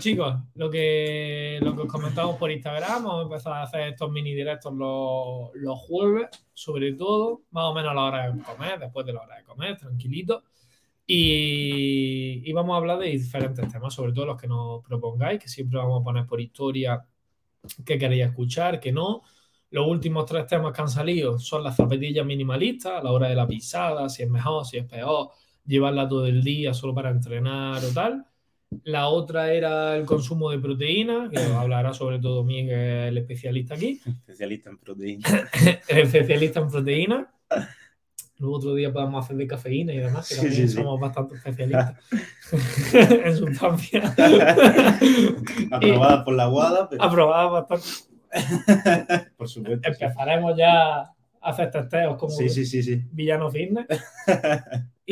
chicos, lo que, lo que os comentamos por Instagram, vamos a empezar a hacer estos mini directos los, los jueves, sobre todo, más o menos a la hora de comer, después de la hora de comer, tranquilito. Y, y vamos a hablar de diferentes temas, sobre todo los que nos propongáis, que siempre vamos a poner por historia qué queréis escuchar, qué no. Los últimos tres temas que han salido son las zapatillas minimalistas, a la hora de la pisada, si es mejor, si es peor, llevarla todo el día solo para entrenar o tal. La otra era el consumo de proteína, que hablará sobre todo Miguel, el especialista aquí. Especialista en proteína. el especialista en proteína. Luego otro día podemos hacer de cafeína y demás, que Sí, también sí, sí. somos bastante especialistas en sustancias. Aprobada por la Guada, pero Aprobadas bastante. por supuesto. sí. Empezaremos ya a hacer testeos como Sí, sí, sí, sí. Villano Fitness.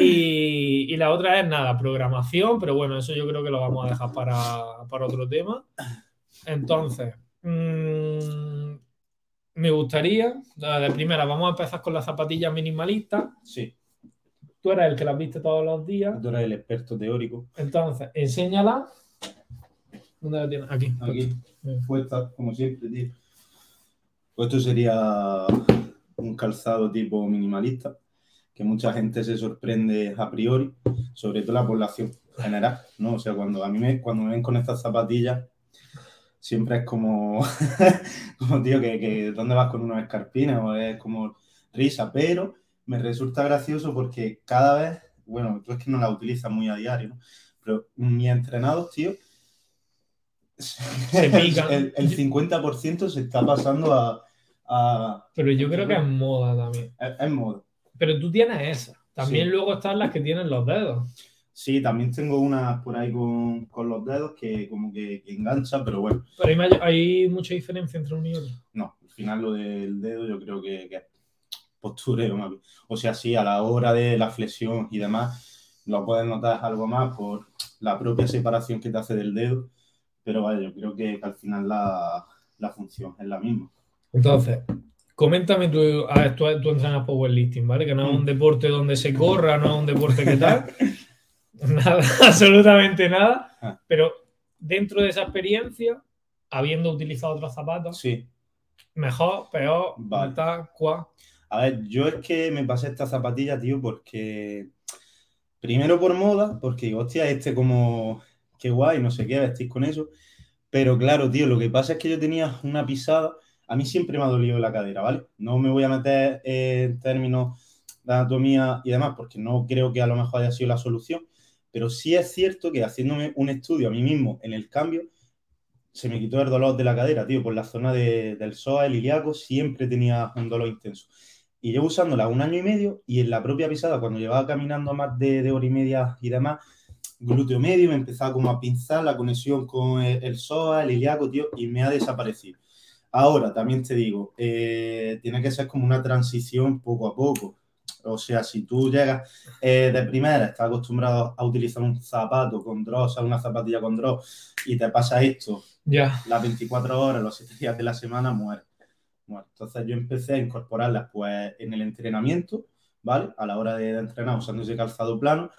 Y, y la otra es nada, programación, pero bueno, eso yo creo que lo vamos a dejar para, para otro tema. Entonces, mm, me gustaría, de primera, vamos a empezar con las zapatillas minimalistas. Sí, Tú eres el que las viste todos los días, tú eres el experto teórico. entonces, enséñala. ¿Dónde la tienes? Aquí. Aquí, puesta, como siempre, tío. Pues esto sería un calzado tipo minimalista, que mucha gente se sorprende a priori, sobre todo la población general, ¿no? O sea, cuando a mí me, cuando me ven con estas zapatillas, siempre es como, como tío, que, que ¿dónde vas con unos escarpines? O es como risa, pero me resulta gracioso porque cada vez, bueno, tú es que no la utilizas muy a diario, ¿no? Pero mis entrenados, tío, Se pican. el, el 50% se está pasando a, a- Pero yo creo que es moda también. es, es moda. Pero tú tienes esa. También Sí. luego están las que tienen los dedos. Sí, también tengo unas por ahí con, con los dedos que como que, que engancha, pero bueno, Pero hay, mucha diferencia entre uno y otro. no, al final lo del dedo yo creo que, que es postureo más bien. O sea, sí, a la hora de la flexión y demás, lo puedes notar algo más por la propia separación que te hace del dedo, pero vaya, yo creo que, que al final la, la función es la misma. Entonces, coméntame tú, a ver, tú, tú entrenas powerlifting, ¿vale? Que no es un deporte donde se corra, no es un deporte que tal. Nada, absolutamente nada. Ah. Pero dentro de esa experiencia, habiendo utilizado otros zapatos, Sí, mejor, peor, Vale. tal, cual. A ver, yo es que me pasé esta zapatilla, tío, porque primero por moda, porque digo, hostia, este como, qué guay, no sé qué, vestir con eso. Pero claro, tío, lo que pasa es que yo tenía una pisada, a mí siempre me ha dolido la cadera, ¿vale? No me voy a meter en términos de anatomía y demás, porque no creo que a lo mejor haya sido la solución, pero sí es cierto que haciéndome un estudio a mí mismo en el cambio, se me quitó el dolor de la cadera, tío, por la zona de- del psoas, el ilíaco, siempre tenía un dolor intenso. Y llevo usándola un año y medio y en la propia pisada, cuando llevaba caminando más de, de hora y media y demás, glúteo medio, me empezaba como a pinzar la conexión con el, el psoas, el ilíaco, tío, y me ha desaparecido. Ahora, también te digo, eh, tiene que ser como una transición poco a poco. O sea, si tú llegas eh, de primera, estás acostumbrado a utilizar un zapato con o sea, una zapatilla con dross, y te pasa esto Ya. las 24 horas, los 7 días de la semana, muere. Entonces yo empecé a incorporarlas pues en el entrenamiento, ¿vale? A la hora de, de entrenar usando ese calzado plano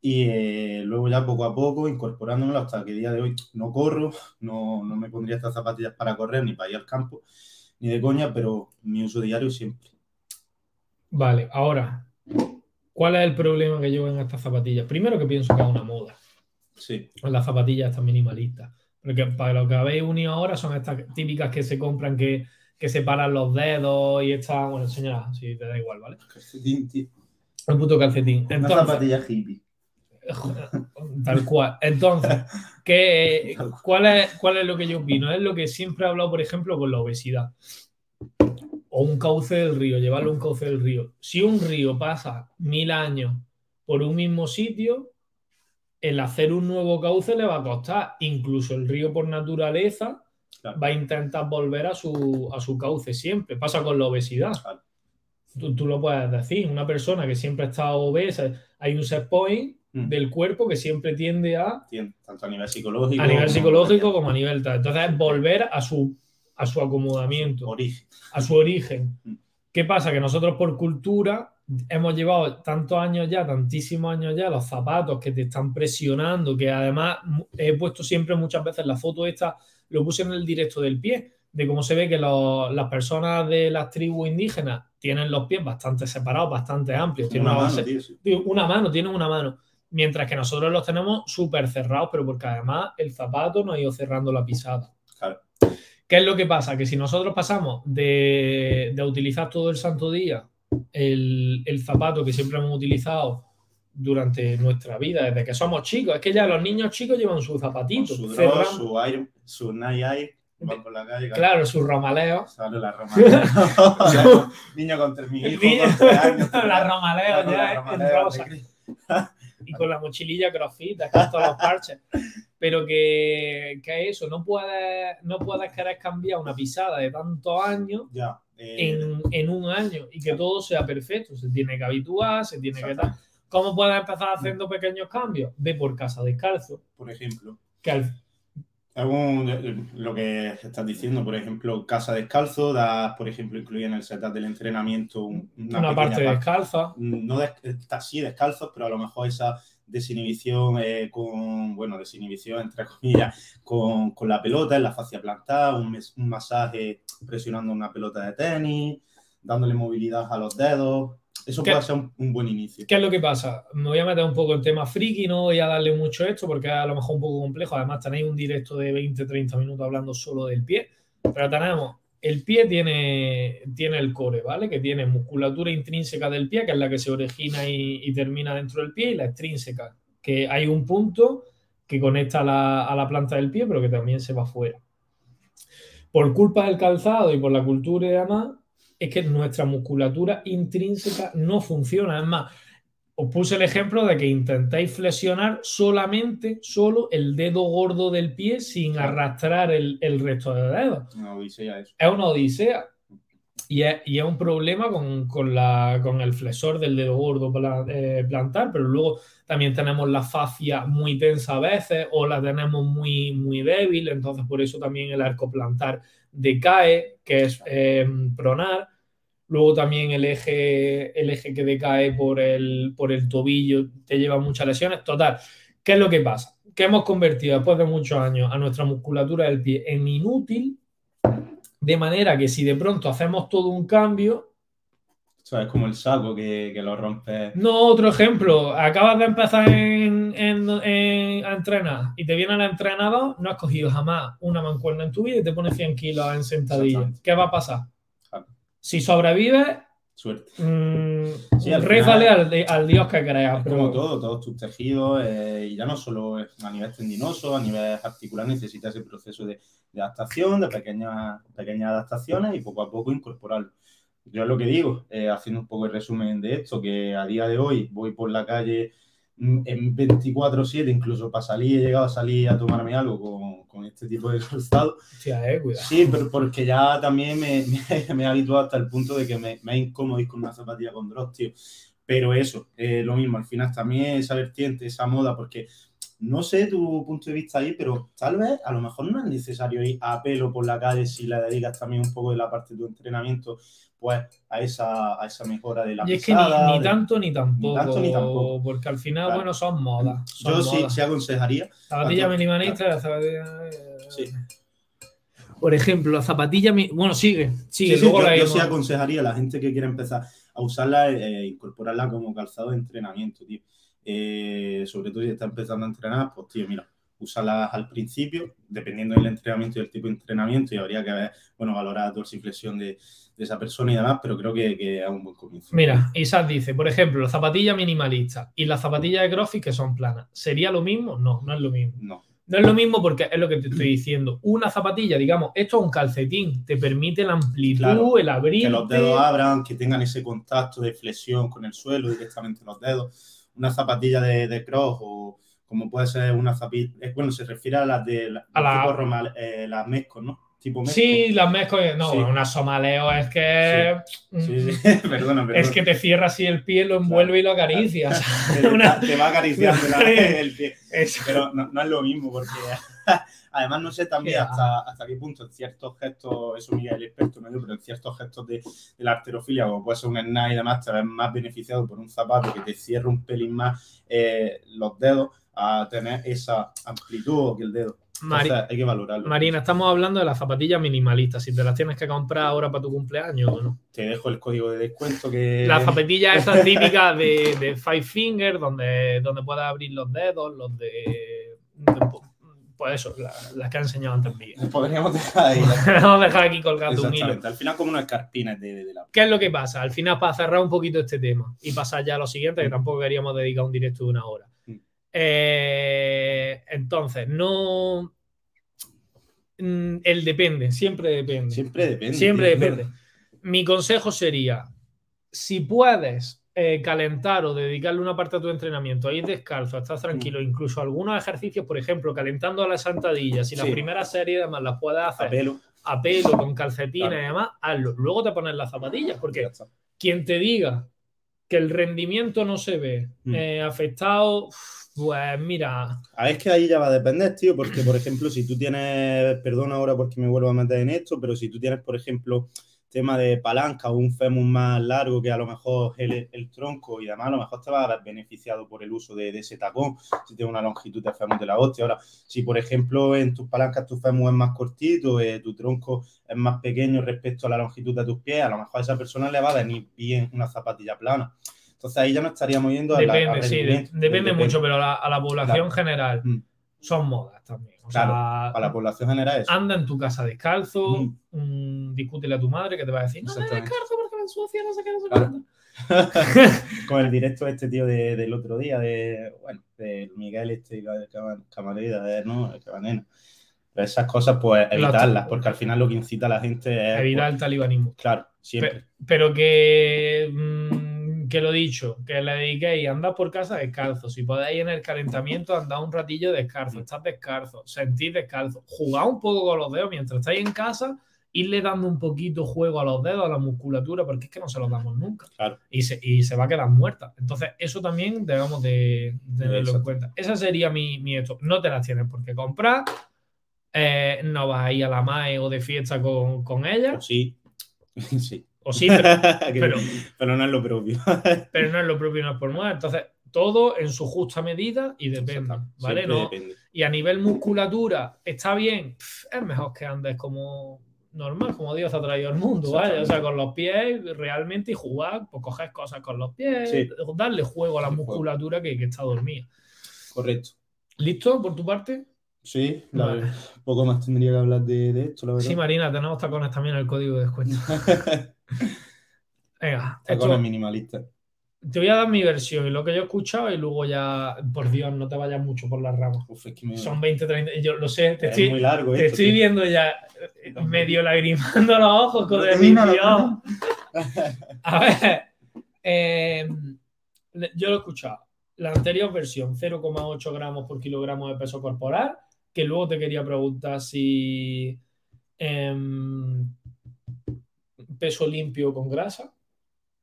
y eh, luego ya poco a poco incorporándomelo hasta que el día de hoy no corro, no, no me pondría estas zapatillas para correr ni para ir al campo, ni de coña, pero mi uso diario siempre. Vale, ahora, ¿cuál es el problema que llevo en estas zapatillas? Primero que pienso que es una moda. Sí, las zapatillas estas minimalistas. Porque para lo que habéis unido ahora son estas típicas que se compran que, que separan los dedos y están. Bueno, enséñala, si te da igual, ¿vale? calcetín, tío. El puto calcetín. Una Entonces, zapatilla hippie. Tal cual. Entonces, ¿qué, cuál, es, ¿cuál es lo que yo opino? Es lo que siempre he hablado, por ejemplo, con la obesidad. O un cauce del río, llevarlo a un cauce del río. Si un río pasa mil años por un mismo sitio, el hacer un nuevo cauce le va a costar. Incluso el río por naturaleza Claro. va a intentar volver a su, a su cauce siempre. Pasa con la obesidad. Claro. Tú, tú lo puedes decir. Una persona que siempre está obesa, hay un set point Mm. del cuerpo que siempre tiende a, Tanto a nivel psicológico. a nivel como- psicológico como a nivel tal. Entonces es volver a su, a su acomodamiento, Origen. a su origen. Mm. ¿Qué pasa? Que nosotros por cultura hemos llevado tantos años ya, tantísimos años ya, los zapatos que te están presionando, que además he puesto siempre muchas veces la foto esta, lo puse en el directo del pie, de cómo se ve que las personas de las tribus indígenas tienen los pies bastante separados, bastante amplios. Tienen una, mano, una mano, tienen una mano. Mientras que nosotros los tenemos súper cerrados, pero porque además el zapato nos ha ido cerrando la pisada. Claro. ¿Qué es lo que pasa? Que si nosotros pasamos de, de utilizar todo el santo día el, el, zapato que siempre hemos utilizado durante nuestra vida, desde que somos chicos, es que ya los niños chicos llevan sus zapatitos. Su, su, air, su Nike por la calle. Claro, su romaleo. Sale la romaleo. niño con tres mil La romaleo ya, en rosa. y con la mochililla crossfit, todos los parches. Pero que, que eso, no puedes, no puedes querer cambiar una pisada de tantos años ya, eh, en, en, un año y que todo sea perfecto. Se tiene que habituar, se tiene que dar. ¿Cómo puedes empezar haciendo pequeños cambios? Ve por casa descalzo. Por ejemplo. Que al, algún, lo que estás diciendo, por ejemplo, casa descalzo, das, por ejemplo, incluye en el setup del entrenamiento una, parte descalza. No está así descalzos, pero a lo mejor esa desinhibición eh, con, bueno, desinhibición entre comillas, con, con, la pelota en la fascia plantar, un, un masaje presionando una pelota de tenis, dándole movilidad a los dedos, eso puede ser un, buen inicio. ¿Qué es lo que pasa? Me voy a meter un poco en tema friki, no voy a darle mucho esto porque es a lo mejor un poco complejo. Además, tenéis un directo de 20-30 minutos hablando solo del pie. Pero tenemos, el pie tiene, tiene el core, ¿vale? Que tiene musculatura intrínseca del pie, que es la que se origina y, termina dentro del pie, y la extrínseca, que hay un punto que conecta a la, a la planta del pie, pero que también se va fuera. Por culpa del calzado y por la cultura y demás, es que nuestra musculatura intrínseca no funciona. Es más, os puse el ejemplo de que intentáis flexionar solamente, solo el dedo gordo del pie sin arrastrar el, resto de dedos. Una odisea eso. Es una odisea. Y es, un problema con, la, con, el flexor del dedo gordo eh, plantar, pero luego también tenemos la fascia muy tensa a veces o la tenemos muy, muy débil, entonces por eso también el arco plantar decae, que es eh, pronar. Luego también el eje, el eje que decae por el, por el tobillo te lleva muchas lesiones. Total, ¿qué es lo que pasa? Que hemos convertido después de muchos años a nuestra musculatura del pie en inútil, de manera que si de pronto hacemos todo un cambio, o es como el saco que, lo rompe. No, otro ejemplo. Acabas de empezar en, a entrenar y te viene el entrenador, no has cogido jamás una mancuerna en tu vida y te pones 100 kilos en sentadilla. ¿Qué va a pasar? Si sobrevives, suerte. Mmm, al, Dios que creas. como todo, todos tus tejidos, eh, y ya no solo a nivel tendinoso, a nivel articular, necesitas ese proceso de, adaptación, de pequeñas, pequeñas adaptaciones y poco a poco incorporarlo. Yo es lo que digo, eh, haciendo un poco el resumen de esto, que a día de hoy voy por la calle mm, en 24-7, incluso para salir, he llegado a salir a tomarme algo con, con este tipo de calzado. eh, sí, pero porque ya también me, me, he habituado hasta el punto de que me, me incómodo ir con una zapatilla con drops, tío. Pero eso, eh, lo mismo, al final también esa vertiente, esa moda, porque no sé tu punto de vista ahí, pero tal vez a lo mejor no es necesario ir a pelo por la calle si le dedicas también un poco de la parte de tu entrenamiento pues a esa, a esa mejora de la Y es que ni, tanto ni tampoco, ni tampoco, porque al final, bueno, son modas. Yo sí, sí aconsejaría. Zapatilla minimalista, la zapatilla... Sí. Por ejemplo, la zapatilla, bueno, sigue, sigue. yo, sí aconsejaría a la gente que quiere empezar a usarla, e incorporarla como calzado de entrenamiento, tío. Eh, sobre todo si está empezando a entrenar, pues tío, mira, úsalas al principio, dependiendo del entrenamiento y del tipo de entrenamiento, y habría que ver, bueno, valorar la dorsiflexión de, de esa persona y demás, pero creo que, que, es un buen comienzo. Mira, Isaac dice, por ejemplo, la zapatilla minimalista y la zapatilla de CrossFit que son planas, ¿sería lo mismo? No, no es lo mismo. No. No es lo mismo porque es lo que te estoy diciendo. Una zapatilla, digamos, esto es un calcetín, te permite la amplitud, el abrir. Que los dedos abran, que tengan ese contacto de flexión con el suelo directamente los dedos. Una zapatilla de, de cross o como puede ser una zapatilla, bueno, se refiere a las de la, a la, eh, las Mescos, ¿no? Tipo. Sí, las mezco. No, Sí. una somaleo es que. Sí, sí, perdona, perdona. Es que te cierra así el pie, lo envuelve y lo acaricia. te, una- te va acariciando la- el pie. Es- Pero no, no es lo mismo, porque además no sé también hasta, hasta qué punto en ciertos gestos, eso Miguel es experto. Yo, pero en ciertos gestos de, de la arterofilia, como puede ser un snap y demás, te ves más beneficiado por un zapato que te cierra un pelín más eh, los dedos a tener esa amplitud que el dedo. Mari- Entonces, hay que valorarlo. Marina, estamos hablando de las zapatillas minimalistas. Si te las tienes que comprar ahora para tu cumpleaños o no. Te dejo el código de descuento que... Las zapatillas esas típicas de, de Five Finger, donde, donde puedes abrir los dedos, los de. de- pues eso, la- las que ha enseñado antes Miguel. Podríamos dejar ahí. Vamos a dejar aquí colgando un hilo. Al final como unos escarpines de, de, de la... ¿Qué es lo que pasa? Al final, para cerrar un poquito este tema y pasar ya a lo siguiente, que tampoco queríamos dedicar un directo de una hora. Mm. Eh, entonces, no. Mm, El depende, siempre depende. Siempre depende. Siempre depende. Mi consejo sería: si puedes eh, calentar o dedicarle una parte a tu entrenamiento, a ir descalzo, a estar tranquilo, incluso algunos ejercicios, por ejemplo, calentando a las sentadillas, si Sí. las primeras series además las puedes A hacer pelo. a pelo, con calcetines Claro. y demás, hazlo. Luego te pones las zapatillas, porque quien te diga que el rendimiento no se ve Mm. eh, afectado, pues mira, A es que ahí ya va a depender, tío, porque, por ejemplo, si tú tienes, perdona ahora porque me vuelvo a meter en esto, pero si tú tienes, por ejemplo, tema de palanca o un fémur más largo que a lo mejor el, el tronco y demás, a lo mejor te va a ver beneficiado por el uso de, de ese tacón, si tienes una longitud de fémur de la hostia. Ahora, si, por ejemplo, en tus palancas tu fémur es más cortito, eh, tu tronco es más pequeño respecto a la longitud de tus pies, a lo mejor a esa persona le va a venir bien una zapatilla plana. Entonces ahí ya no estaríamos yendo a la- depende, al sí, de- rendimiento. depende mucho, pero a la, a la población Claro. general Mm. son modas también. O Claro, sea, Para la población general es. anda en tu casa descalzo, Mm. discútele a tu madre que te va a decir, no, no descalzo porque me ensucia, no sé qué, no sé Claro. cuánto". con el directo de este tío de- del otro día, de, bueno, de Miguel este Cam- Camareda, de, ¿no? El Cabanena. Pero esas cosas, pues, evitarlas, porque al final lo que incita a la gente es... Evitar pues, el talibanismo. claro, siempre. Pero que, mm, que lo dicho, que le dediquéis a andar por casa descalzo. Si podéis en el calentamiento, andad un ratillo descalzo, estás descalzo, sentís descalzo. Jugad un poco con los dedos mientras estáis en casa, irle dando un poquito juego a los dedos, a la musculatura, porque es que no se los damos nunca. Claro. Y se, y se va a quedar muerta. Entonces, eso también debemos de, de tenerlo en cuenta. Esa sería mi, mi esto. No te las tienes por qué comprar. eh, no vas a ir a la MAE o de fiesta con, con ella. O sí. sí. O sí, pero, pero, pero no es lo propio. pero no es lo propio, no es por moda. Entonces, todo en su justa medida y depende, ¿vale? No, depende. y a nivel musculatura, ¿está bien? Es mejor que andes como normal, como Dios ha traído al mundo, ¿vale? O sea, con los pies realmente y jugar, pues coger cosas con los pies, Sí. darle juego a la musculatura que, que está dormida. Correcto. ¿Listo por tu parte? Sí, la Vale. poco más tendría que hablar de, de esto, la verdad. Sí, Marina, tenemos tacones también en el código de descuento. Venga, Tacones minimalistas. te voy a dar mi versión y lo que yo he escuchado y luego ya, por Dios, no te vayas mucho por las ramas. Uf, es que me- Son 20, 30, yo lo sé, te es estoy, muy largo te esto, estoy tío. viendo ya eh, medio lagrimando los ojos con No el la vídeo. A ver, eh, yo lo he escuchado. La anterior versión, 0,8 gramos por kilogramo de peso corporal, que luego te quería preguntar si em, peso limpio con grasa,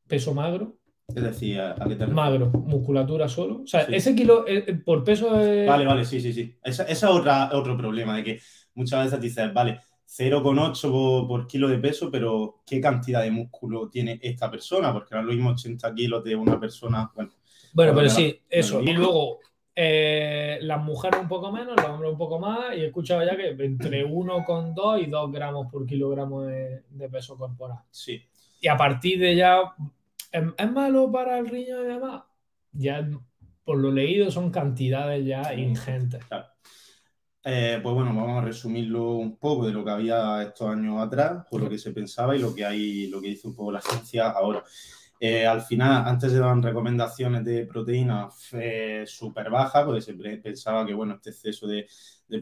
peso magro, Es decir, ¿a, qué te refieres? magro, musculatura solo. O sea, Sí. ese kilo eh, eh, por peso es... Vale, vale, sí, sí, sí. Esa es otra, otro problema, de que muchas veces dices, vale, 0,8 por, por kilo de peso, pero ¿qué cantidad de músculo tiene esta persona? Porque es lo mismo 80 kilos de una persona, bueno, Bueno, pero sí, eso. Y luego eh, las mujeres un poco menos, los hombres un poco más, y he escuchado ya que entre 1,2 y 2 gramos por kilogramo de, de peso corporal. sí. Y a partir de ya, ¿es, es malo para el riñón y demás? Ya, por lo leído, son cantidades ya ingentes. Claro. Eh, pues bueno, vamos a resumirlo un poco de lo que había estos años atrás, por lo que se pensaba y lo que hay, lo que dice un poco la ciencia ahora. Eh, al final, antes se daban recomendaciones de proteínas eh, súper bajas, porque se pre- pensaba que bueno, este exceso de,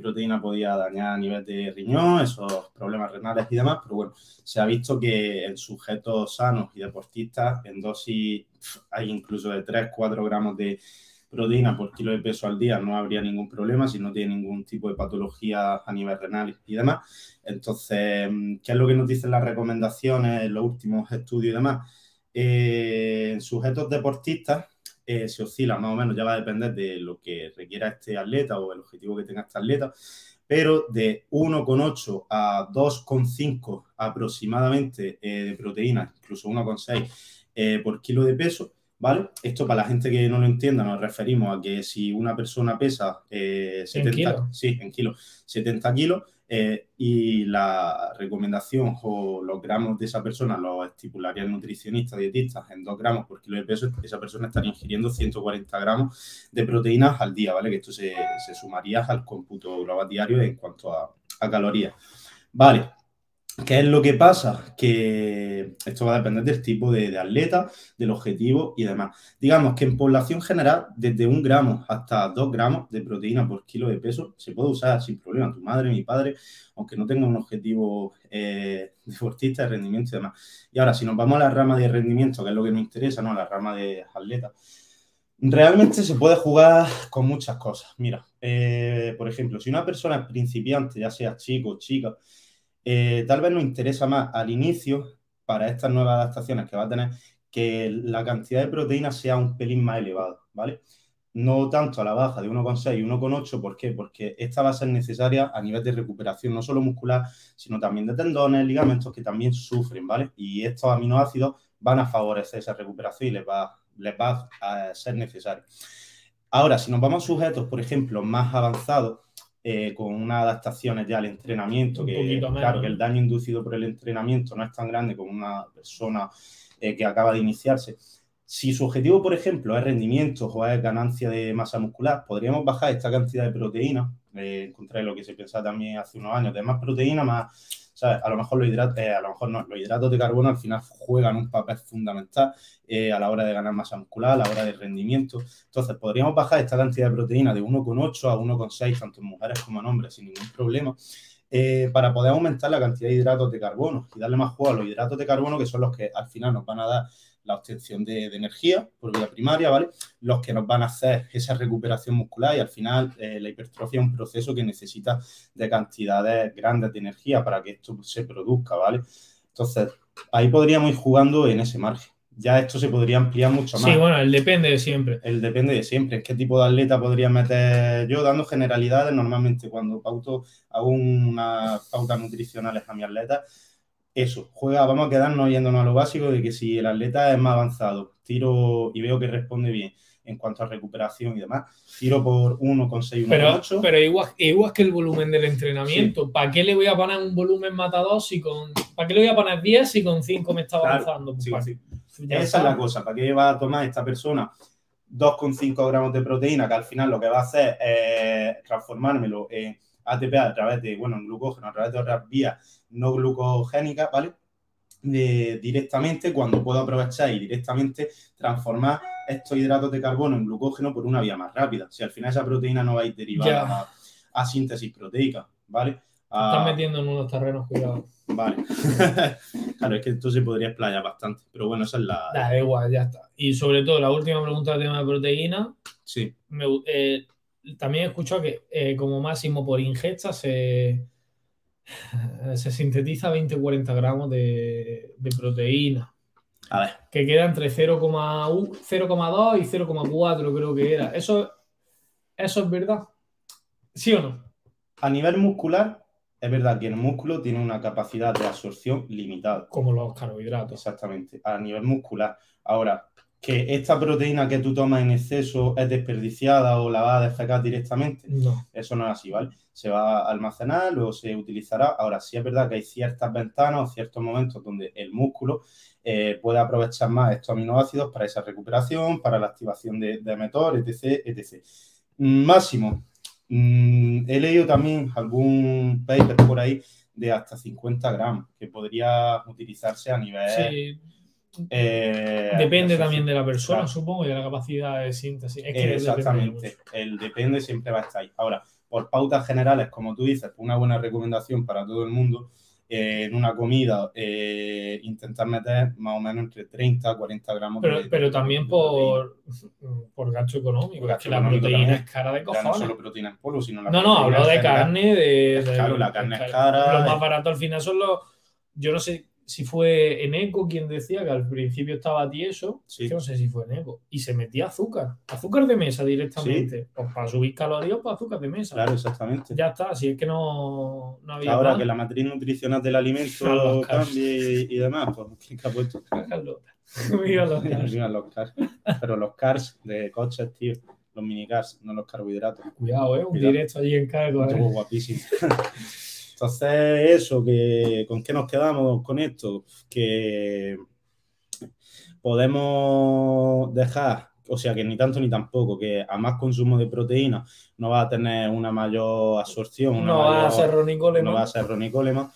proteína podía dañar a nivel de riñón, esos problemas renales y demás, pero bueno, se ha visto que en sujetos sanos y deportistas, en dosis hay incluso de 3-4 gramos de, proteína por kilo de peso al día no habría ningún problema si no tiene ningún tipo de patología a nivel renal y demás. Entonces, ¿qué es lo que nos dicen las recomendaciones, los últimos estudios y demás? Eh, en sujetos deportistas eh, se oscila más o menos, ya va a depender de lo que requiera este atleta o el objetivo que tenga este atleta, pero de 1,8 a 2,5 aproximadamente eh, de proteína, incluso 1,6 por kilo de peso, ¿vale? Esto para la gente que no lo entienda, nos referimos a que si una persona pesa 70, Sí, en kilos, 70 kilos, eh, y la recomendación o los gramos de esa persona los estipularía el nutricionista, dietista, en 2 gramos por kilo de peso, esa persona estaría ingiriendo 140 gramos de proteínas al día, ¿vale? Que esto se, sumaría al cómputo global diario en cuanto a calorías. Vale, ¿Qué es lo que pasa? Que esto va a depender del tipo de, atleta, del objetivo y demás. Digamos que en población general, desde un gramo hasta dos gramos de proteína por kilo de peso se puede usar sin problema. Tu madre, mi padre, aunque no tenga un objetivo eh, deportista de rendimiento y demás. Y ahora, si nos vamos a la rama de rendimiento, que es lo que nos interesa, ¿no? La rama de atleta. Realmente se puede jugar con muchas cosas. Mira, eh, por ejemplo, si una persona es principiante, ya sea chico o chica, eh, tal vez nos interesa más al inicio, para estas nuevas adaptaciones que va a tener, que la cantidad de proteínas sea un pelín más elevada, ¿vale? No tanto a la baja de 1,6 y 1,8, ¿por qué? Porque esta va a ser necesaria a nivel de recuperación, no solo muscular, sino también de tendones, ligamentos que también sufren, ¿vale? Y estos aminoácidos van a favorecer esa recuperación y les va, les va a ser necesario. Ahora, si nos vamos a sujetos, por ejemplo, más avanzados, eh, con unas adaptaciones ya al entrenamiento, que claro que el daño inducido por el entrenamiento no es tan grande como una persona eh, que acaba de iniciarse. Si su objetivo, por ejemplo, es rendimiento o es ganancia de masa muscular, podríamos bajar esta cantidad de proteína, eh, en contra de lo que se pensaba también hace unos años, de más proteína, más a lo mejor los hidratos, eh, a lo mejor no, los hidratos de carbono al final juegan un papel fundamental eh, a la hora de ganar masa muscular, a la hora de rendimiento. Entonces, podríamos bajar esta cantidad de proteína de 1,8 a 1,6, tanto en mujeres como en hombres, sin ningún problema. Eh, para poder aumentar la cantidad de hidratos de carbono y darle más juego a los hidratos de carbono, que son los que al final nos van a dar la obtención de, energía por vía primaria, ¿vale? Los que nos van a hacer esa recuperación muscular y al final eh, la hipertrofia es un proceso que necesita de cantidades grandes de energía para que esto se produzca, ¿vale? Entonces, ahí podríamos ir jugando en ese margen. Ya esto se podría ampliar mucho más. Sí, bueno, el depende de siempre. El depende de siempre. ¿En qué tipo de atleta podría meter yo? Dando generalidades, normalmente cuando pauto, hago unas pautas nutricionales a mi atleta, eso, juega, vamos a quedarnos yéndonos a lo básico de que si el atleta es más avanzado, tiro y veo que responde bien en cuanto a recuperación y demás, tiro por 1,6, 1,8. Pero, igual, igual que el volumen del entrenamiento, ¿para qué le voy a poner un volumen matador si con... ¿Para qué le voy a poner 10 si con 5 me está avanzando? Pues Esa es la cosa, ¿para qué va a tomar esta persona 2,5 gramos de proteína que al final lo que va a hacer es transformármelo en ATP a través de, bueno, en glucógeno, a través de otras vías no glucogénicas, ¿vale? directamente cuando puedo aprovechar y directamente transformar estos hidratos de carbono en glucógeno por una vía más rápida. Si al final esa proteína no va a ir derivada a, síntesis proteica, ¿vale? Estás metiendo en unos terrenos, cuidado. Vale. claro, es que esto se podría explayar bastante, pero bueno, esa es la. Da igual, ya está. Y sobre todo, la última pregunta del tema de proteína. Sí. Me, eh, también he escuchado que eh, como máximo por ingesta se, se sintetiza 20-40 gramos de, proteína. A ver. Que queda entre 0,2 y 0,4 creo que era. ¿Eso, ¿Eso es verdad? ¿Sí o no? A nivel muscular, es verdad que el músculo tiene una capacidad de absorción limitada. Como los carbohidratos. Exactamente, a nivel muscular. Ahora, que esta proteína que tú tomas en exceso es desperdiciada o la vas a defecar directamente. No. Eso no es así, ¿vale? Se va a almacenar, luego se utilizará. Ahora, sí es verdad que hay ciertas ventanas o ciertos momentos donde el músculo eh, puede aprovechar más estos aminoácidos para esa recuperación, para la activación de, de emetor, etc, etc. Máximo. Mm, he leído también algún paper por ahí de hasta 50 gramos que podría utilizarse a nivel... Sí eh, depende también de la persona, supongo, y de la capacidad de síntesis. Exactamente, el depende siempre va a estar ahí. Ahora, por pautas generales, como tú dices, una buena recomendación para todo el mundo, eh, en una comida eh, intentar meter más o menos entre 30 a 40 gramos Pero, de- pero también de por, por gasto económico. Por es gasto que la proteína es cara de Ya no cojones. solo proteína en polvo, sino la No, no, hablo de carne, de, caro, la carne es cara, Lo más barato al final son los. Yo no sé si fue Eneco quien decía que al principio estaba tieso. Sí. Yo no sé si fue Eneco. Y se metía azúcar. Azúcar de mesa directamente. Pues para subir calorías, pues azúcar de mesa. Claro, exactamente. Ya está, si es que no, no había. Ahora más. que la matriz nutricional del alimento cambie y, y demás, pues ¿quién que ha puesto? Mira los carbs. Mira, los cars. Pero los cars de coches, tío, los mini cars, no los carbohidratos. Cuidado, ¿eh? Un Cuidado. directo allí en cargo. Estuvo ¿eh? guapísimo. Entonces, eso, que ¿con qué nos quedamos con esto? Que podemos dejar, o sea, que ni tanto ni tampoco, que a más consumo de proteína no va a tener una mayor absorción, una No va a ser Ronnie Coleman. no va a ser ronicólema.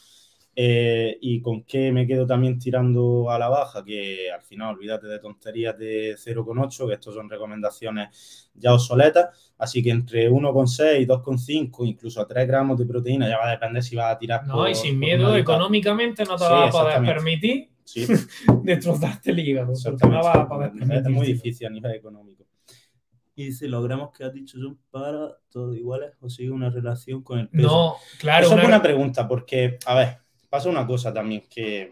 Eh, y con qué me quedo también tirando a la baja, que al final olvídate de tonterías de 0,8, que estos son recomendaciones ya obsoletas, así que entre 1,6, 2,5, incluso a 3 gramos de proteína, ya va a depender si vas a tirar No, por- y sin miedo, una económicamente no te Sí, vas a poder permitir Sí, destrozarte el hígado. porque exactamente. no vas a poder es muy difícil a nivel económico. Y si los gramos que has dicho son para todos iguales o sigue una relación con el peso. No, claro, Esa una- es buena pregunta, porque, a ver, pasa una cosa también, que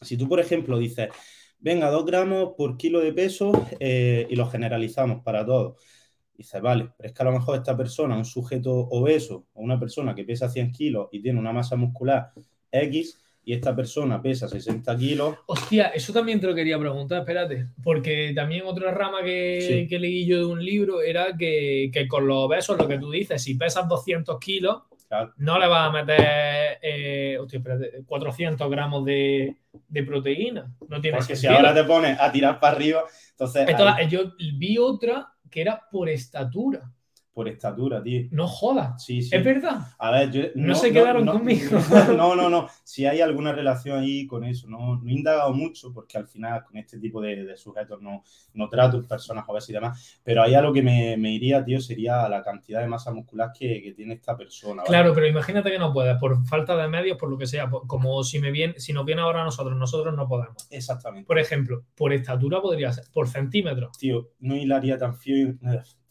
si tú, por ejemplo, dices, venga, dos gramos por kilo de peso eh, y lo generalizamos para todos, dices, vale, pero es que a lo mejor esta persona, un sujeto obeso o una persona que pesa 100 kilos y tiene una masa muscular X y esta persona pesa 60 kilos, Hostia, eso también te lo quería preguntar, espérate. Porque también otra rama que, Sí. que leí yo de un libro era que, que con los obesos, lo que tú dices, si pesas 200 kilos, claro, no le vas a meter eh, hostia, espérate, 400 gramos de, de proteína. No tiene porque si sentido. ahora te pones a tirar para arriba, entonces, yo vi otra que era por estatura. Por estatura, tío. No jodas. Sí, sí. Es verdad. A ver, yo, No se quedaron no, conmigo. No, no, no. Si hay alguna relación ahí con eso, no, no he indagado mucho porque al final con este tipo de, de sujetos no, no trato personas obesas y demás. Pero ahí a lo que me, me iría, tío, sería la cantidad de masa muscular que, que tiene esta persona. ¿vale? Claro, pero imagínate que no puedes, por falta de medios, por lo que sea, por- como si me viene, si nos viene ahora a nosotros, nosotros no podemos. Exactamente. Por ejemplo, por estatura podría ser, por centímetros. Tío, no hilaría tan fino,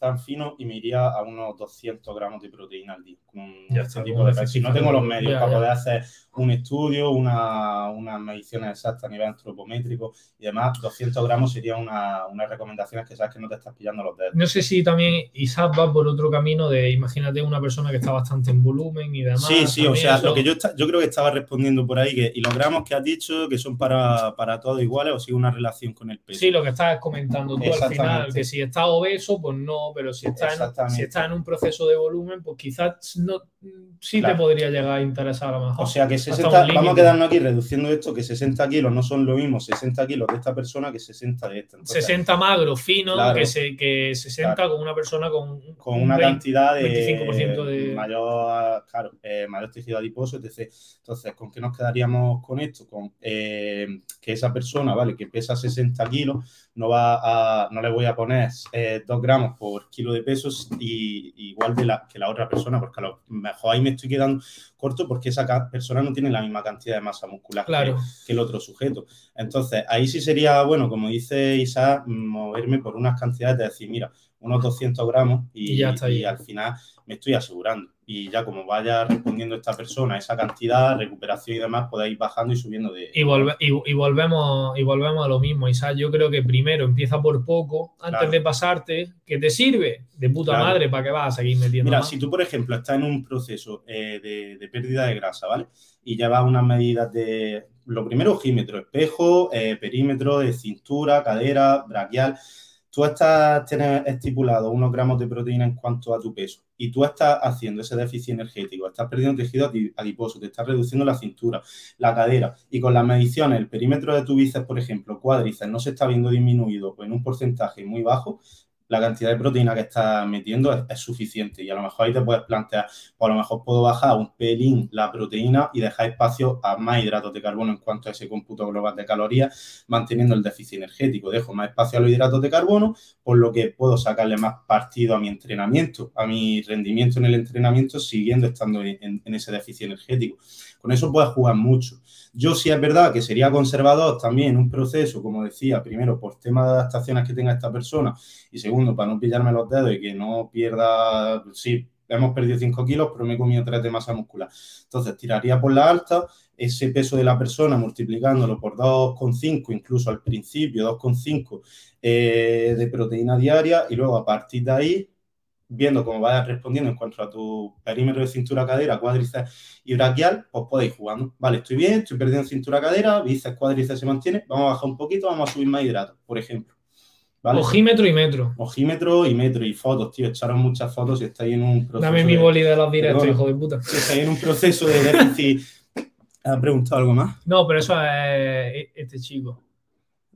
tan fino y me iría a unos 200 gramos de proteína al día. Con Ya este está, tipo con de ese peso. Si no tengo los medios ya, para ya. poder hacer un estudio, una, unas mediciones exactas a nivel antropométrico y demás, 200 gramos sería una, unas recomendaciones que sabes que no te estás pillando los dedos. No sé si también Isaac va por otro camino de, imagínate una persona que está bastante en volumen y demás. Sí, sí, o sea, eso- lo que yo, yo creo que estaba respondiendo por ahí, que, y los gramos que has dicho que son para, para todos iguales o sigue una relación con el peso. Sí, lo que estás comentando tú al final, que si estás obeso, pues no, pero si estás, en, si estás en un proceso de volumen, pues quizás no, sí Claro. te podría llegar a interesar a lo mejor. O sea que Hasta 60, un vamos a quedarnos aquí reduciendo esto, que 60 kilos no son lo mismo 60 kilos de esta persona que 60 de esta. Entonces, 60 magro, fino, Claro. que, se, que 60 con una persona con, con un una 20. cantidad de 25% de- mayor, claro, eh, mayor tejido adiposo, etc. Entonces, ¿con qué nos quedaríamos con esto? Con eh, que esa persona, ¿vale? Que pesa 60 kilos, no va a, no le voy a poner 2 gramos por kilo de pesos y igual de la, que la otra persona, porque a lo mejor ahí me estoy quedando corto porque esa persona no tiene la misma cantidad de masa muscular que- Claro. que el otro sujeto. Entonces, ahí sí sería, bueno, como dice Isa, moverme por unas cantidades de decir, mira, unos 200 gramos y, Y ya está ahí. y al final me estoy asegurando. Y ya como vaya respondiendo esta persona esa cantidad, recuperación y demás, podéis bajando y subiendo de... Y, volve- y, y volvemos, y volvemos a lo mismo, Isaac. Yo creo que primero empieza por poco, antes Claro. de pasarte, que te sirve de puta Claro. madre para que vas a seguir metiendo Mira, más. si tú, por ejemplo, estás en un proceso eh, de, de pérdida de grasa, ¿vale? Y llevas unas medidas de, lo primero, ojímetro, espejo, eh, perímetro de cintura, cadera, braquial. Tú estás, tienes estipulado unos gramos de proteína en cuanto a tu peso y tú estás haciendo ese déficit energético, estás perdiendo tejido adi- adiposo, te estás reduciendo la cintura, la cadera y con las mediciones, el perímetro de tu bíceps, por ejemplo, cuádriceps, no se está viendo disminuido en un porcentaje muy bajo, la cantidad de proteína que estás metiendo es, suficiente y a lo mejor ahí te puedes plantear, pues a lo mejor puedo bajar un pelín la proteína y dejar espacio a más hidratos de carbono en cuanto a ese cómputo global de calorías, manteniendo el déficit energético. Dejo más espacio a los hidratos de carbono, por lo que puedo sacarle más partido a mi entrenamiento, a mi rendimiento en el entrenamiento, siguiendo estando en ese déficit energético. Con eso puedes jugar mucho. Yo sí es verdad que sería conservador también un proceso, como decía, primero por tema de adaptaciones que tenga esta persona y segundo para no pillarme los dedos y que no pierda, sí, hemos perdido 5 kilos, pero me he comido 3 de masa muscular. Entonces tiraría por la alta, ese peso de la persona multiplicándolo por 2,5, incluso al principio 2,5 eh, de proteína diaria y luego a partir de ahí viendo cómo vayas respondiendo en cuanto a tu perímetro de cintura cadera, cuádriceps y braquial, pues podéis ir jugando. Vale, estoy bien, estoy perdiendo cintura cadera, bíceps, cuádriceps se mantiene, vamos a bajar un poquito, vamos a subir más hidratos, por ejemplo. Ojímetro y metro. Ojímetro y metro y fotos, tío. Echaron muchas fotos y estáis en un proceso. Dame mi boli de los directos, hijo de puta. Si estáis en un proceso de déficit. ¿Has preguntado algo más? No, pero eso es este chico.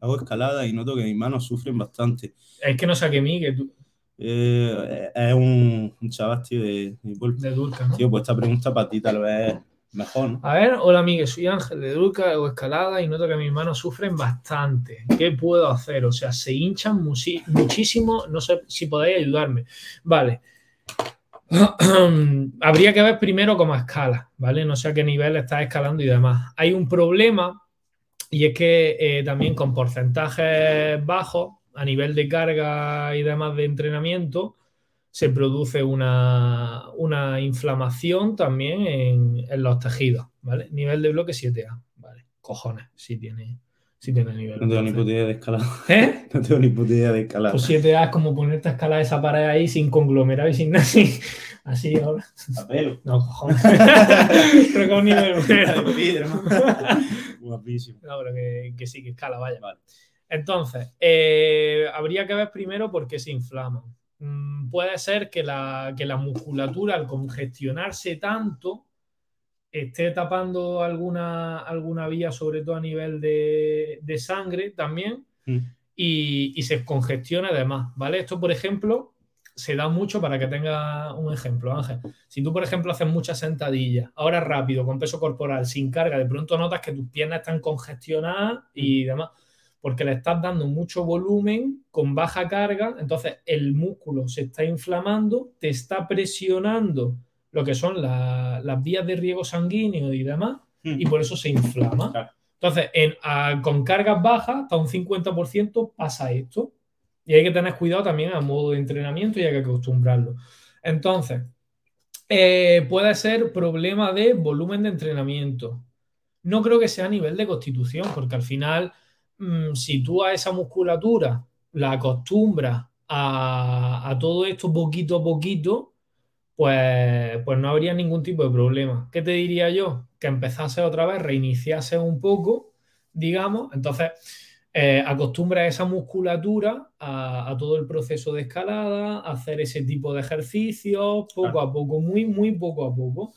Hago escalada y noto que mis manos sufren bastante. Es que no saqué mí, que tú. Eh, es un, un, chaval, tío, de, de, Dulca, ¿no? Tío, pues esta pregunta para ti tal vez mejor, ¿no? A ver, hola Miguel, soy Ángel de Dulca, hago escalada y noto que mis manos sufren bastante. ¿Qué puedo hacer? O sea, se hinchan muchísimo, no sé si podéis ayudarme. Vale. Habría que ver primero cómo escala, ¿vale? No sé a qué nivel estás escalando y demás. Hay un problema y es que eh, también con porcentajes bajos a nivel de carga y demás de entrenamiento, se produce una, inflamación también en, los tejidos, ¿vale? Nivel de bloque 7A, ¿vale? Cojones, si tiene, si tiene nivel. No tengo ni puta idea de escalada. ¿Eh? No tengo ni puta idea de escalada. Pues 7A es como ponerte a escalar esa pared ahí sin conglomerar y sin nada así. Así ahora. A pelo. No, cojones. Creo que un nivel Guapísimo. No, pero que, que sí, que escala, vaya. Vale. Entonces, eh, habría que ver primero por qué se inflama. Mm, puede ser que la, la, musculatura al congestionarse tanto esté tapando alguna, alguna vía, sobre todo a nivel de, sangre también, mm. y, se congestiona además, ¿vale? Esto, por ejemplo, se da mucho para que tenga un ejemplo, Ángel. Si tú, por ejemplo, haces muchas sentadillas, ahora rápido, con peso corporal, sin carga, de pronto notas que tus piernas están congestionadas y demás porque le estás dando mucho volumen con baja carga, entonces el músculo se está inflamando, te está presionando lo que son las vías de riego sanguíneo y demás, y por eso se inflama. Entonces, con cargas bajas, hasta un 50% pasa esto. Y hay que tener cuidado también a modo de entrenamiento y hay que acostumbrarlo. Entonces, eh, puede ser problema de volumen de entrenamiento. No creo que sea a nivel de constitución, porque al final Mm, si tú a esa musculatura la acostumbras a, todo esto poquito a poquito, pues, pues no habría ningún tipo de problema. ¿Qué te diría yo? Que empezase otra vez, reiniciase un poco, digamos, entonces eh, acostumbra esa musculatura a, todo el proceso de escalada, a hacer ese tipo de ejercicios, poco a poco, muy, muy poco a poco.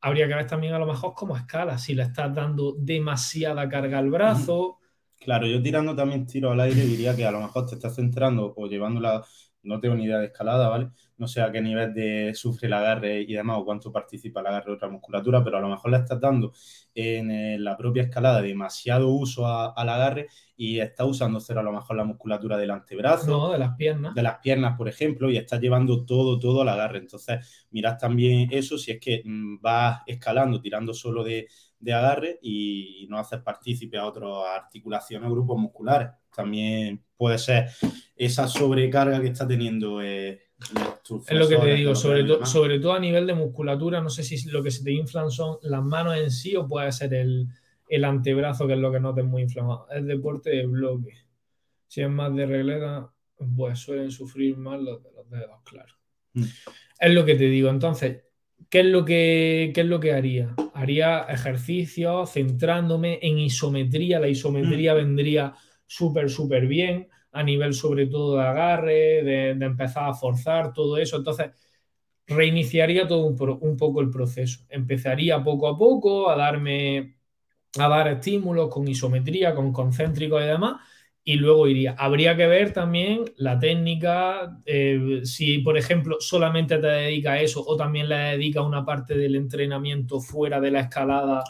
Habría que ver también a lo mejor cómo escala, si le estás dando demasiada carga al brazo. Claro, yo tirando también tiro al aire diría que a lo mejor te estás centrando o llevándola, no tengo ni idea de escalada, ¿vale? No sé a qué nivel de sufre el agarre y demás o cuánto participa el agarre de otra musculatura, pero a lo mejor le estás dando en la propia escalada demasiado uso al agarre y está usando cero a lo mejor la musculatura del antebrazo. No, de las piernas. De las piernas, por ejemplo, y estás llevando todo, todo al agarre. Entonces, mirad también eso si es que mm, vas escalando, tirando solo de de agarre y no hacer partícipe a otras articulaciones o grupos musculares. También puede ser esa sobrecarga que está teniendo. Eh, es lo que te digo, sobre, sobre todo a nivel de musculatura, no sé si lo que se te inflan son las manos en sí o puede ser el, antebrazo, que es lo que no te muy inflamado. Es deporte de bloque. Si es más de regleta, pues suelen sufrir más los, los dedos, claro. Mm. Es lo que te digo. Entonces, ¿Qué es lo que, es lo que haría? Haría ejercicios centrándome en isometría. La isometría mm. vendría súper, súper bien a nivel sobre todo de agarre, de, empezar a forzar, todo eso. Entonces, reiniciaría todo un, un, poco el proceso. Empezaría poco a poco a darme, a dar estímulos con isometría, con concéntrico y demás y luego iría. Habría que ver también la técnica, eh, si por ejemplo solamente te dedica a eso o también le dedica una parte del entrenamiento fuera de la escalada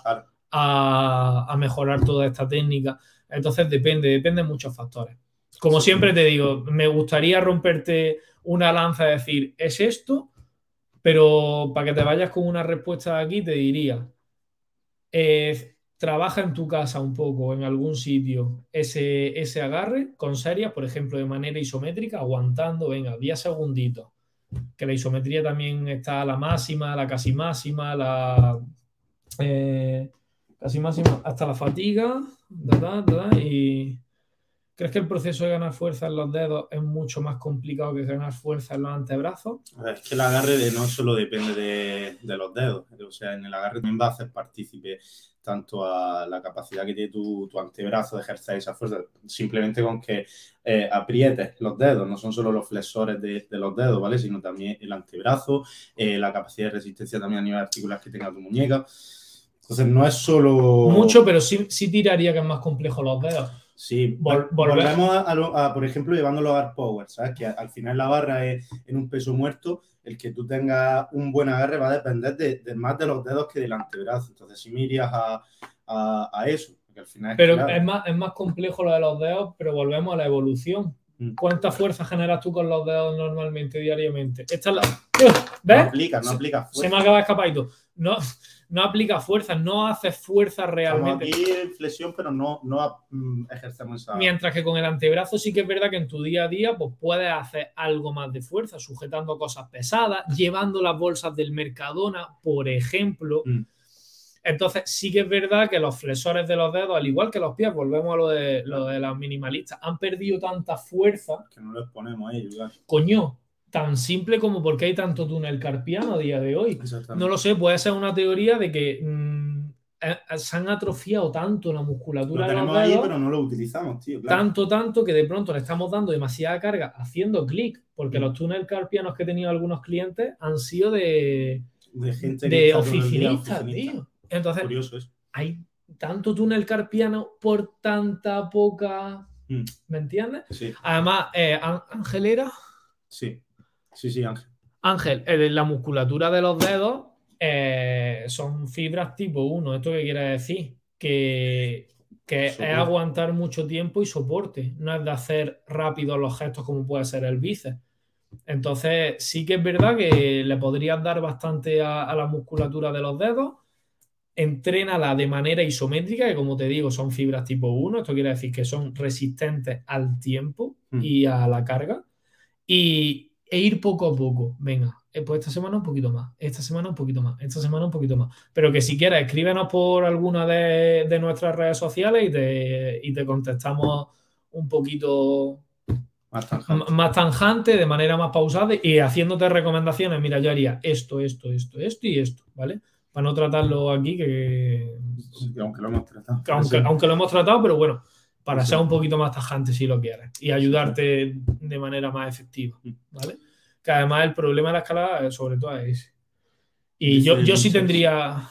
a, mejorar toda esta técnica. Entonces depende, depende de muchos factores. Como siempre te digo, me gustaría romperte una lanza y decir, es esto, pero para que te vayas con una respuesta aquí te diría, eh, trabaja en tu casa un poco, en algún sitio, ese, ese agarre con series, por ejemplo, de manera isométrica, aguantando, venga, 10 segunditos. Que la isometría también está a la máxima, la casi máxima, la eh, casi máxima, hasta la fatiga, y ¿Crees que el proceso de ganar fuerza en los dedos es mucho más complicado que ganar fuerza en los antebrazos? Es que el agarre no solo depende de, los dedos, o sea, en el agarre también va a hacer partícipe tanto a la capacidad que tiene tu, antebrazo de ejercer esa fuerza, simplemente con que eh, aprietes los dedos, no son solo los flexores de, los dedos, ¿vale? Sino también el antebrazo, eh, la capacidad de resistencia también a nivel articular que tenga tu muñeca. Entonces, no es solo... Mucho, pero sí, sí tiraría que es más complejo los dedos. Sí, volvemos a, por ejemplo, llevándolo a power, ¿sabes? Que al final la barra es en un peso muerto, el que tú tengas un buen agarre va a depender de, más de los dedos que del antebrazo. Entonces, si me irías a, a, eso, al final Pero es, más, es más complejo lo de los dedos, pero volvemos a la evolución. Mm. ¿Cuánta fuerza generas tú con los dedos normalmente, diariamente? Esta la... ¿Ves? No aplica, no aplica fuerza. Se me acaba escapando. No, no aplica fuerza, no hace fuerza realmente. aquí flexión, pero no, no mm, ejercemos esa. Mientras que con el antebrazo sí que es verdad que en tu día a día pues puedes hacer algo más de fuerza, sujetando cosas pesadas, llevando las bolsas del Mercadona, por ejemplo. Mm. Entonces, sí que es verdad que los flexores de los dedos, al igual que los pies, volvemos a lo de, lo de las minimalistas, han perdido tanta fuerza. Que no les ponemos ahí, Coño, tan simple como por qué hay tanto túnel carpiano a día de hoy. No lo sé, puede ser una teoría de que mm, eh, se han atrofiado tanto la musculatura. Lo tenemos ahí, pero no lo utilizamos, tío. Tanto, tanto que de pronto le estamos dando demasiada carga haciendo clic, porque mm. los túnel carpianos que he tenido algunos clientes han sido de, de gente de oficinistas, tío. Entonces, hay tanto túnel carpiano por tanta poca. Mm. ¿Me entiendes? Sí. Además, eh, Ángel era. Sí. Sí, sí, Ángel. Ángel, eh, la musculatura de los dedos eh, son fibras tipo 1. ¿Esto qué quiere decir? Que, es aguantar mucho tiempo y soporte. No es de hacer rápido los gestos como puede ser el bíceps. Entonces, sí que es verdad que le podrías dar bastante a, la musculatura de los dedos. Entrénala de manera isométrica, que como te digo, son fibras tipo 1. Esto quiere decir que son resistentes al tiempo hmm. y a la carga. Y, e ir poco a poco. Venga, eh, pues esta semana un poquito más, esta semana un poquito más, esta semana un poquito más. Pero que si quieres, escríbenos por alguna de, nuestras redes sociales y te, y te contestamos un poquito más tanjante. de manera más pausada y haciéndote recomendaciones. Mira, yo haría esto, esto, esto, esto y esto, ¿vale? Para no tratarlo aquí, que. aunque lo hemos tratado. Aunque, lo hemos tratado, pero bueno, para ser un poquito más tajante si lo quieres y ayudarte de manera más efectiva, mm. ¿vale? Que además el problema de la escalada eh, sobre todo es ese. Y yo, yo sí tendría...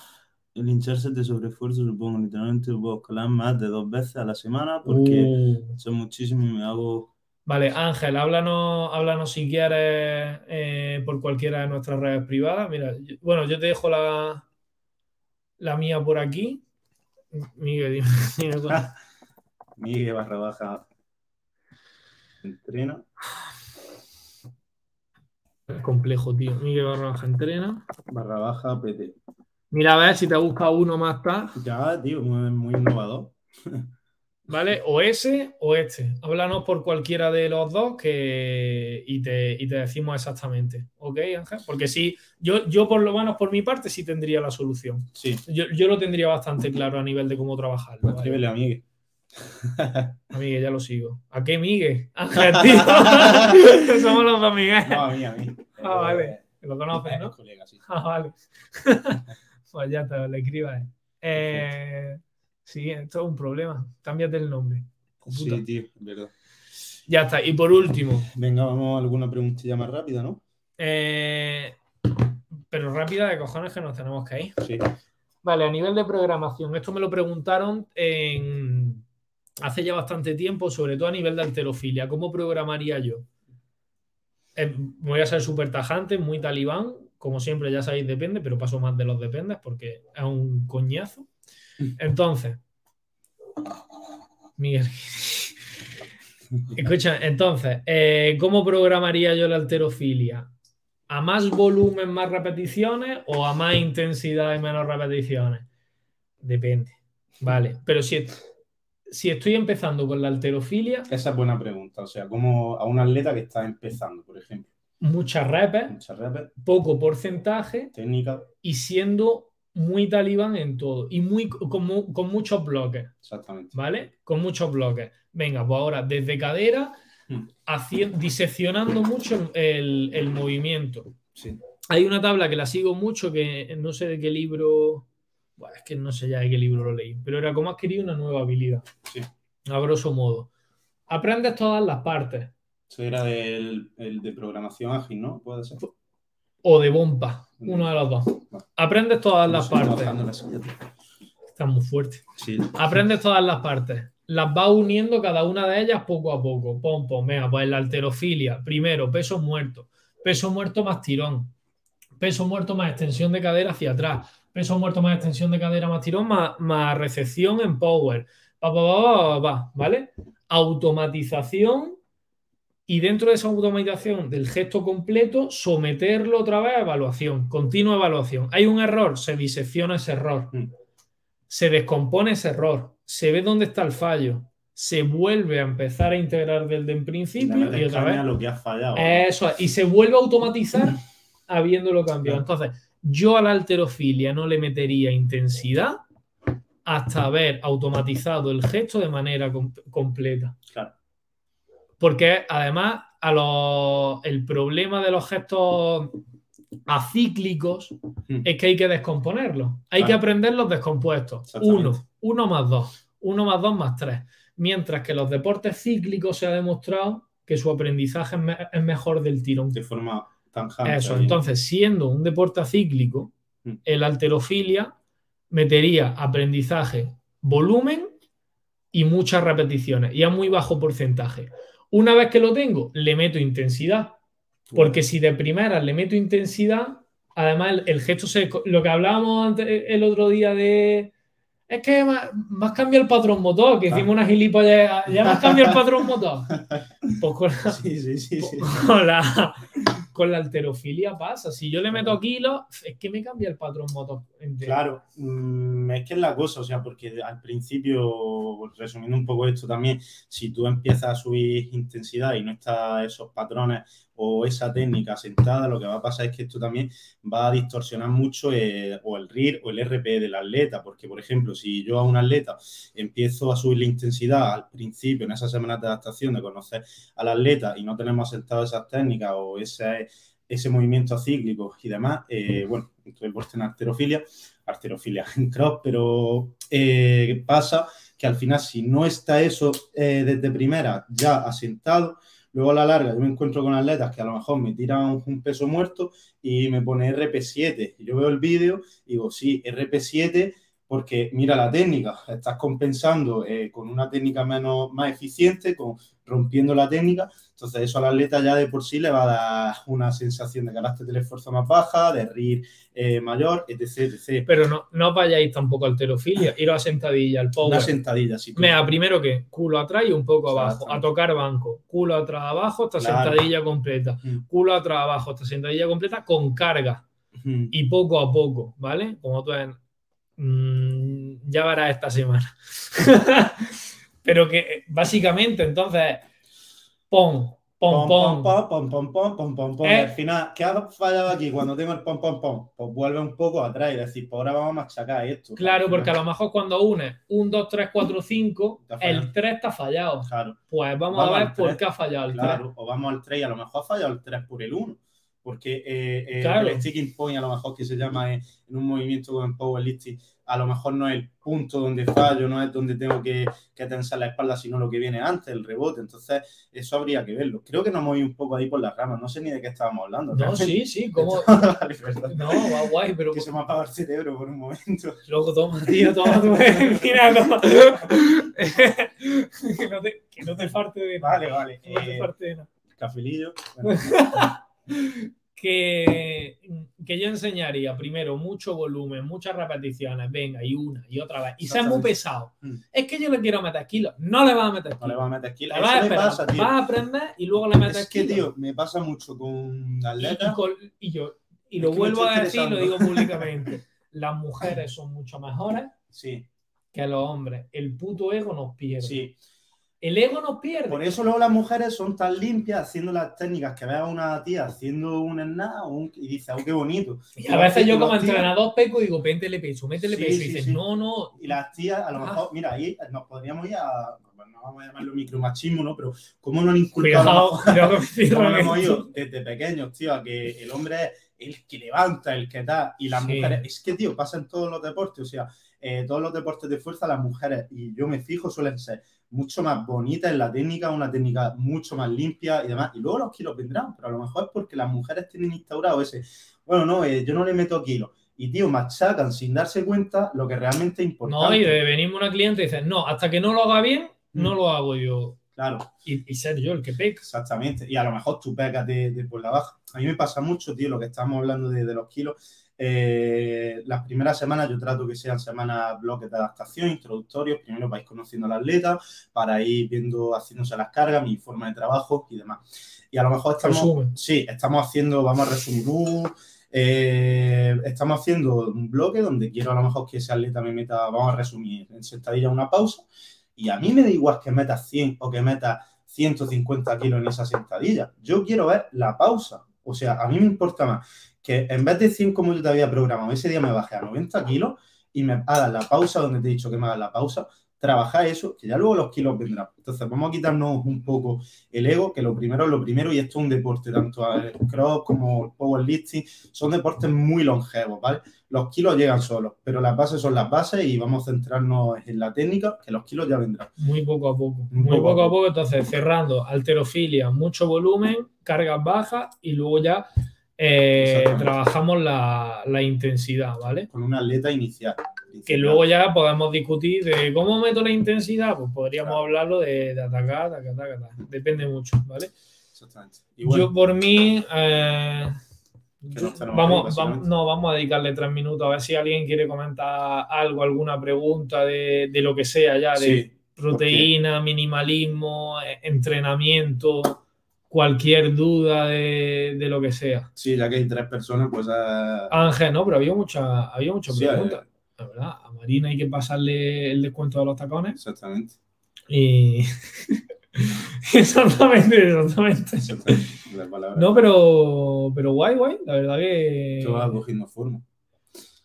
El hincharse de sobreesfuerzo, supongo, literalmente puedo escalar más de dos veces a la semana porque uh. son muchísimos y me hago... Vale, Ángel, háblanos, háblanos si quieres eh, por cualquiera de nuestras redes privadas. Mira, bueno, yo te dejo la, la mía por aquí. Miguel, dime, dime Miguel barra baja entrena. Es complejo, tío. Miguel barra baja entrena. Barra baja PT. Mira a ver si te busca uno más tarde. Ya, tío, muy, innovador. ¿Vale? O ese o este. Háblanos por cualquiera de los dos que... y, te, te decimos exactamente. ¿Ok, Ángel? Porque sí, yo, yo por lo menos por mi parte sí tendría la solución. Sí. Yo, lo tendría bastante claro a nivel de cómo trabajarlo. Escríbele a Miguel. A Miguel ya lo sigo. ¿A qué Miguel? Tío. Somos los dos Miguel. No, a mí, a mí. Ah, vale. Lo conoces, ¿no? Ah, vale. pues ya te lo escribas. Eh, sí, esto es un problema. Cámbiate el nombre. Sí, tío, verdad. Ya está. Y por último. Venga, vamos a alguna preguntilla más rápida, ¿no? Eh, pero rápida de cojones que nos tenemos que ir. Sí. Vale, a nivel de programación, esto me lo preguntaron en, hace ya bastante tiempo, sobre todo a nivel de alterofilia. ¿Cómo programaría yo? Eh, voy a ser súper tajante, muy talibán. Como siempre, ya sabéis, depende, pero paso más de los dependes porque es un coñazo. Entonces, Miguel. Escucha, entonces, eh, ¿cómo programaría yo la alterofilia? ¿A más volumen, más repeticiones o a más intensidad y menos repeticiones? Depende. Vale. Pero si, si estoy empezando con la alterofilia, Esa es buena pregunta. O sea, como a un atleta que está empezando, por ejemplo. muchas repes, Muchas repes, poco porcentaje técnica, y siendo muy talibán en todo. Y muy, con, con muchos bloques. exactamente. ¿Vale? Con muchos bloques. Venga, pues ahora desde cadera, Hmm. haci- diseccionando mucho el, el movimiento. Sí. Hay una tabla que la sigo mucho, que no sé de qué libro, bueno, es que no sé ya de qué libro lo leí, pero era cómo adquirir una nueva habilidad, Sí. a grosso modo. Aprendes todas las partes, Eso era del, el de programación ágil, ¿no? Puede ser. o de bomba, uno de los dos. Vale. Aprendes todas No las partes. Está muy fuerte. Sí. Aprendes todas las partes. Las vas uniendo cada una de ellas poco a poco. Pom, pom, venga, pues la alterofilia. Primero, peso muerto. Peso muerto más tirón. Peso muerto más extensión de cadera hacia atrás. Peso muerto más extensión de cadera más tirón más, más recepción en power. Pa, pa, pa, ¿Vale? Automatización. Y dentro de esa automatización del gesto completo, someterlo otra vez a evaluación. Continua evaluación. Hay un error, se disecciona ese error Mm. se descompone ese error, se ve dónde está el fallo, se vuelve a empezar a integrar desde en Le principio y otra vez. lo que has fallado. Eso es, y se vuelve a automatizar habiéndolo cambiado. Entonces, yo a la alterofilia no le metería intensidad hasta haber automatizado el gesto de manera com- completa. Claro. Porque además, a los- el problema de los gestos acíclicos Mm. es que hay que descomponerlos. Hay Claro. que aprender los descompuestos. Uno, uno más dos, uno más dos más tres. Mientras que los deportes cíclicos se ha demostrado que su aprendizaje es, me- es mejor del tirón. De forma Eso, ahí. entonces, siendo un deporte cíclico, Mm. el alterofilia metería aprendizaje, volumen y muchas repeticiones, y a muy bajo porcentaje. Una vez que lo tengo, le meto intensidad, porque si de primeras le meto intensidad, además el, el gesto se. Lo que hablábamos antes, el otro día de. Es que me has cambiado el patrón motor, que Ah. hicimos una gilipollas. Ya me has cambiado el patrón motor. Pues con la, Sí, sí, sí. sí. con la, con la alterofilia pasa. Si yo le meto kilos, es que me cambia el patrón motor. Claro, mm, es que es la cosa, o sea, porque al principio, resumiendo un poco esto también, si tú empiezas a subir intensidad y no está esos patrones o esa técnica sentada, lo que va a pasar es que esto también va a distorsionar mucho eh, o el RIR o el RP del atleta, porque por ejemplo, si yo a un atleta empiezo a subir la intensidad al principio, en esas semanas de adaptación, de conocer al atleta y no tenemos asentado esas técnicas o ese, ese movimiento cíclico y demás, eh, bueno, entonces pues en arterofilia, arterofilia en cross, pero eh, ¿qué pasa? Que al final, si no está eso eh, desde primera ya asentado, luego a la larga yo me encuentro con atletas que a lo mejor me tiran un, peso muerto y me pone RP7. Y yo veo el vídeo y digo, sí, RP7 porque mira la técnica, estás compensando eh, con una técnica menos, más eficiente, con, rompiendo la técnica, entonces eso al atleta ya de por sí le va a dar una sensación de carácter del esfuerzo más baja, de RIR eh, mayor, etc, etc. Pero no, no vayáis tampoco a alterofilia, iros a sentadilla, al power. Una sentadilla, sí. Mira, primero que culo atrás y un poco abajo, a tocar banco, culo atrás abajo hasta Claro. sentadilla completa, Mm. culo atrás abajo hasta sentadilla completa con carga Mm. y poco a poco, ¿vale? Como tú ves, mm, ya verás esta semana. Pero que eh, básicamente entonces, pon, pon, Pom, pom, pon. pom, pom, pom, pom, pom, pom. Eh. Al final, ¿qué ha fallado aquí cuando tengo el pom, pom, pom? Pues vuelve un poco atrás y decir, pues ahora vamos a machacar esto. Claro, porque a lo mejor cuando unes 1, 2, 3, 4, 5, Te ha fallado. el 3 está fallado. Claro, Pues vamos, Vamos a ver por qué ha fallado el 3. claro. O vamos al 3 y a lo mejor ha fallado el 3 por el 1. Porque eh, eh, Claro. el sticking point, a lo mejor que se llama eh, en un movimiento como en powerlifting, a lo mejor no es el punto donde fallo, no es donde tengo que, que tensar la espalda, sino lo que viene antes, el rebote. Entonces, eso habría que verlo. Creo que nos moví un poco ahí por las ramas. No sé ni de qué estábamos hablando. No, sí, sí, como... No, va guay, pero que se me apaga el cerebro por un momento. luego toma, tío, toma tu Mira, toma. que, no te, que no te farte de nada. Vale, vale. No te Eh, farte de nada. cafelillo. Bueno, Que, que yo enseñaría primero mucho volumen, muchas repeticiones, venga, y una y otra vez. Y ser muy pesado. Mm. Es que yo le quiero meter kilos. No le vas a meter no le kilos. va a meter kilos. Vas a pasa, vas a aprender y luego le metes Es que, kilos. tío, me pasa mucho con Y- y, atletas. con- y yo y lo vuelvo a decir, lo digo públicamente. Las mujeres son mucho mejores Sí, que los hombres. El puto ego nos pierde. sí. El ego nos pierde. Por eso luego las mujeres son tan limpias haciendo las técnicas que ve a una tía haciendo un snap un- y dice, oh, qué bonito. Y a veces yo como entrenador peco y digo, métele peso, métele Sí, peso. sí, y dices, sí. no, no. Y las tías, a lo Ah. mejor, mira, ahí nos podríamos ir a, no vamos a llamarlo micromachismo, ¿no? Pero ¿cómo nos han inculcado hemos ido desde pequeños, tío, a que el hombre es el que levanta, el que da, y las Sí. mujeres, es que, tío, pasa en todos los deportes, o sea, eh, todos los deportes de fuerza, las mujeres, y yo me fijo, suelen ser mucho más bonitas en la técnica, una técnica mucho más limpia y demás, y luego los kilos vendrán, pero a lo mejor es porque las mujeres tienen instaurado ese, bueno, no, eh, yo no le meto kilos, y, tío, machacan sin darse cuenta lo que realmente es importante. No, y de venirme una cliente y dices, no, hasta que no lo haga bien, no Mm. lo hago yo. Claro. Y, y ser yo el que peca. Exactamente. Y a lo mejor tú pecas de, de por la baja. A mí me pasa mucho, tío, lo que estamos hablando de, de los kilos. Eh, las primeras semanas yo trato que sean semanas bloques de adaptación, introductorios. Primero vais conociendo al atleta para ir viendo, haciéndose las cargas, mi forma de trabajo y demás. Y a lo mejor estamos, sí, estamos haciendo, vamos a resumir, uh, eh, estamos haciendo un bloque donde quiero a lo mejor que ese atleta me meta, vamos a resumir, en sentadilla una pausa. Y a mí me da igual que metas 100 o que metas 150 kilos en esa sentadilla. Yo quiero ver la pausa. O sea, a mí me importa más que en vez de 100 como yo te había programado, ese día me bajé a 90 kilos y me hagas la pausa donde te he dicho que me hagas la pausa, trabajar eso, que ya luego los kilos vendrán. Entonces, vamos a quitarnos un poco el ego, que lo primero es lo primero, y esto es un deporte, tanto el cross como el powerlifting, son deportes muy longevos, ¿vale? Los kilos llegan solos, pero las bases son las bases y vamos a centrarnos en la técnica, que los kilos ya vendrán. Muy poco a poco. Muy Muy poco a poco a poco. poco. Entonces, cerrando, alterofilia, mucho volumen, cargas bajas y luego ya eh, trabajamos la, la intensidad, ¿vale? Con una atleta inicial. Que luego ya podemos discutir de cómo meto la intensidad, pues podríamos Claro. hablarlo de, de atacar, atacar, atacar. Depende mucho, ¿vale? Exactamente. Y bueno, Yo por mí, eh, vamos, no, vamos a dedicarle tres minutos a ver si alguien quiere comentar algo, alguna pregunta de, de lo que sea ya, de sí, proteína, minimalismo, eh, entrenamiento, cualquier duda de, de lo que sea. sí, ya que hay tres personas, pues... eh, Ángel, no, pero había muchas había muchas Sí, preguntas. La verdad, a Marina hay que pasarle el descuento de los tacones exactamente. y... exactamente, exactamente. exactamente. No, pero, pero guay, guay. La verdad que, Esto va cogiendo forma.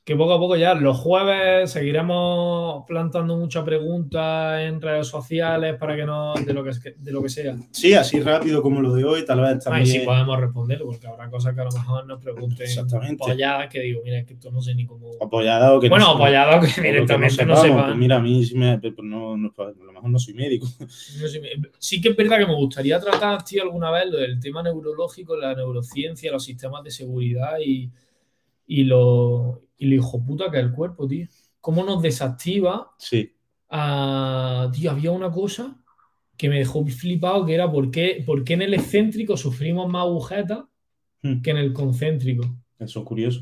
Que poco a poco ya los jueves seguiremos plantando muchas preguntas en redes sociales para que no de lo que, de lo que sea. Sí, así rápido como lo de hoy, tal vez Ah, también... y si podemos responder, porque habrá cosas que a lo mejor nos pregunten Exactamente. apoyadas que digo, mira, es que esto no sé ni cómo. Apoyado que Bueno, no- apoyado que directamente no, sepamos, sepan. pues mira, a mí sí me, pues no, no- a lo mejor no soy médico. No sí que es verdad que me gustaría tratar, tío, alguna vez lo del tema neurológico, la neurociencia, los sistemas de seguridad y, y lo, y lo hijo puta que es el cuerpo, tío. Cómo nos desactiva. Sí, a- tío, había una cosa que me dejó flipado, que era por qué, por qué en el excéntrico sufrimos más agujetas Hmm. que en el concéntrico. eso es curioso.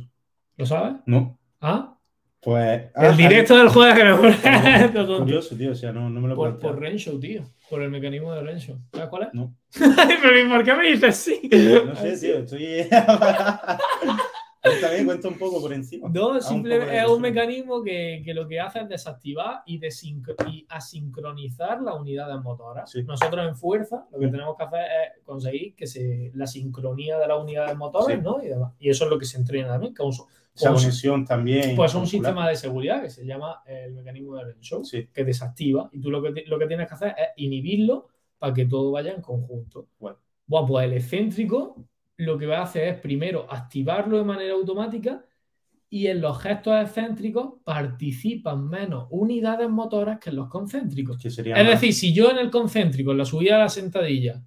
¿Lo sabes? ¿No? ¿Ah? Pues... El ah, directo del jueves que me ah, Curioso, tío, o sea, no, no me lo Por, planteo. por Renshaw, tío. Por el mecanismo de Renshaw. ¿Sabes cuál es? No. Pero ¿y por qué me dices sí? No sé, tío, estoy... También cuento un poco por encima. No, simplemente es un mecanismo que, que lo que hace es desactivar y, y asincronizar las unidades motoras. Sí. Nosotros en fuerza lo que Mm. tenemos que hacer es conseguir que se, la sincronía de las unidades motoras, Sí. ¿no? Y, demás. Y eso es lo que se entrena también, que un, Esa conexión también. pues un muscular. sistema de seguridad que se llama el mecanismo de Renshaw, Sí, que desactiva. Y tú lo que, lo que tienes que hacer es inhibirlo para que todo vaya en conjunto. Bueno. Bueno, pues el excéntrico lo que va a hacer es primero activarlo de manera automática y en los gestos excéntricos participan menos unidades motoras que en los concéntricos. que Es más- decir, si yo en el concéntrico, en la subida de la sentadilla,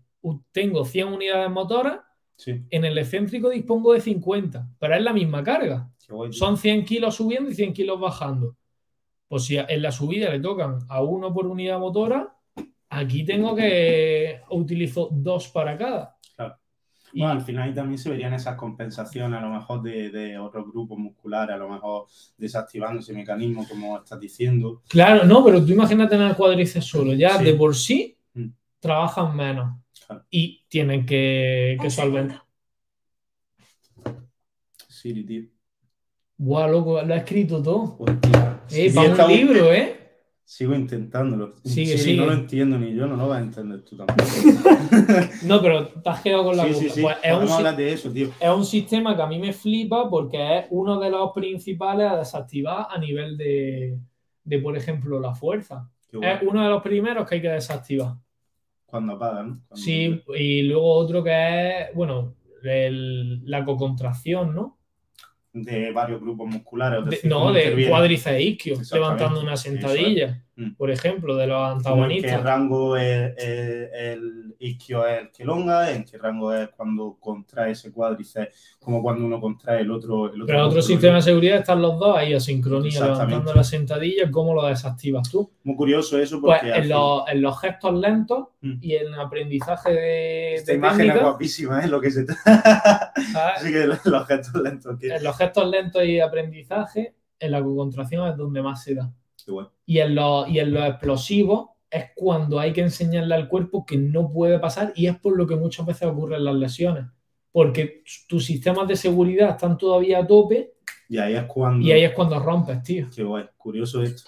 tengo 100 unidades motoras, Sí, en el excéntrico dispongo de 50, pero es la misma carga. guay. Son 100 kilos subiendo y 100 kilos bajando. Pues si en la subida le tocan a uno por unidad motora, aquí tengo que utilizo dos para cada. Y- Bueno, al final ahí también se verían esas compensaciones a lo mejor de, de otros grupos musculares, a lo mejor desactivando ese mecanismo, como estás diciendo. Claro, no, pero tú imagínate en el cuádriceps solo, ya Sí. de por sí Mm. trabajan menos Claro. y tienen que, que solventar. Sí, tío. Buah, loco, lo ha escrito todo. Hostia. Eh, Sí, para un- libro, ¿eh? Sigo intentándolo. Sigue, Sí, sigue. no lo entiendo ni yo, no lo vas a entender tú tampoco. No, pero te has quedado con la sí, sí, sí. Pues es, un, de eso, tío. es un sistema que a mí me flipa porque es uno de los principales a desactivar a nivel de, de, por ejemplo, la fuerza. Es uno de los primeros que hay que desactivar. Cuando apaga, ¿no? Cuando- Sí, y luego otro que es, bueno, el- la cocontracción, ¿no? De varios grupos musculares. es De- no, de cuádriceps e levantando una sentadilla, Mm. por ejemplo, de los Como en qué antagonistas. rango es, es- el isquio es el que elonga, en qué rango es cuando contrae ese cuádriceps, como cuando uno contrae el otro. El otro Pero en otro sistema de seguridad están los dos ahí a sincronía, levantando la sentadilla, ¿cómo lo desactivas tú? Muy curioso eso Pues porque. al en los, en los gestos lentos Mm. y en aprendizaje de, Esta de imagen es guapísima, es lo que se ¿sabes? Así que los, los gestos lentos. En los gestos lentos y aprendizaje, en la cocontracción es donde más se da. Y en los, y en los explosivos es cuando hay que enseñarle al cuerpo que no puede pasar y es por lo que muchas veces ocurren las lesiones. Porque tus sistemas de seguridad están todavía a tope Y ahí es cuando. y ahí es cuando rompes, tío. Qué guay, curioso esto.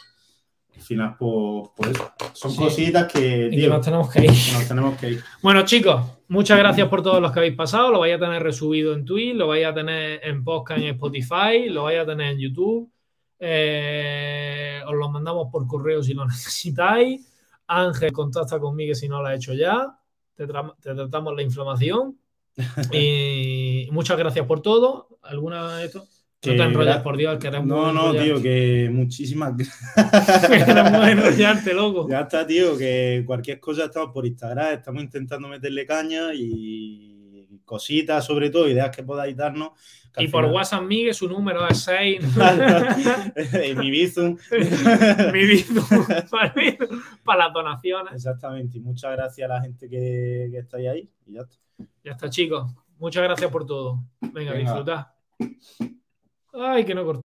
Al final, por, por eso. Son Sí. cositas que, Y que tío, nos tenemos que ir. que nos tenemos que ir. Bueno, chicos, muchas gracias por todos los que habéis pasado. Lo vais a tener resubido en Twitch, lo vais a tener en podcast en Spotify, lo vais a tener en YouTube. Eh, os lo mandamos por correo si lo necesitáis. Ángel, contacta conmigo si no lo has hecho ya. Te, tra- te tratamos la inflamación. Y muchas gracias por todo. ¿Alguna de esto? No Que te enrollas, por Dios, queremos No, no, tío, que muchísimas Queremos enrollarte, loco. Ya está, tío, que cualquier cosa estamos por Instagram, estamos intentando meterle caña y cositas, sobre todo, ideas que podáis darnos. Y por WhatsApp, Miguel, su número es 6. Y mi Bizum. mi vida para, para las donaciones. Exactamente, y muchas gracias a la gente que, que estáis ahí. Y ya está. Ya está, chicos. Muchas gracias por todo. Venga, Venga. disfrutad. Ay, que no corté.